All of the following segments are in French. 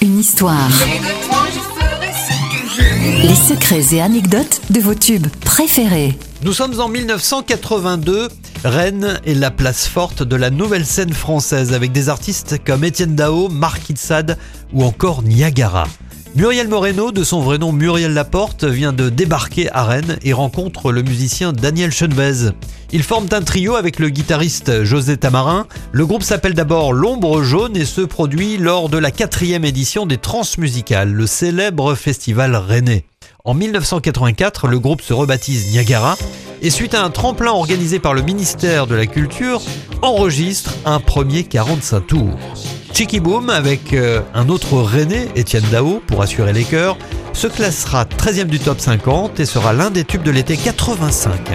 Une histoire. Les secrets et anecdotes de vos tubes préférés. Nous sommes en 1982. Rennes est la place forte de la nouvelle scène française avec des artistes comme Étienne Dao, Marc Itzad ou encore Niagara. Muriel Moreno, de son vrai nom Muriel Laporte, vient de débarquer à Rennes et rencontre le musicien Daniel Chenvez. Ils forment un trio avec le guitariste José Tamarin. Le groupe s'appelle d'abord L'Ombre Jaune et se produit lors de la quatrième édition des Transmusicales, le célèbre festival rennais. En 1984, le groupe se rebaptise Niagara et suite à un tremplin organisé par le ministère de la Culture, enregistre un premier 45 tours. Chicky Boom, avec euh, un autre René, Étienne Dao, pour assurer les chœurs, se classera 13e du top 50 et sera l'un des tubes de l'été 85.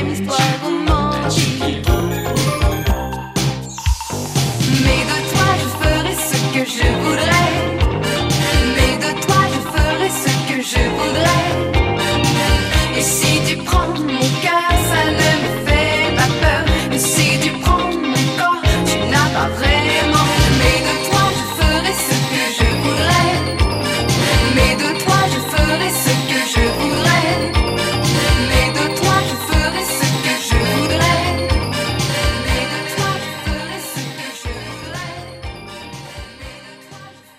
time histoire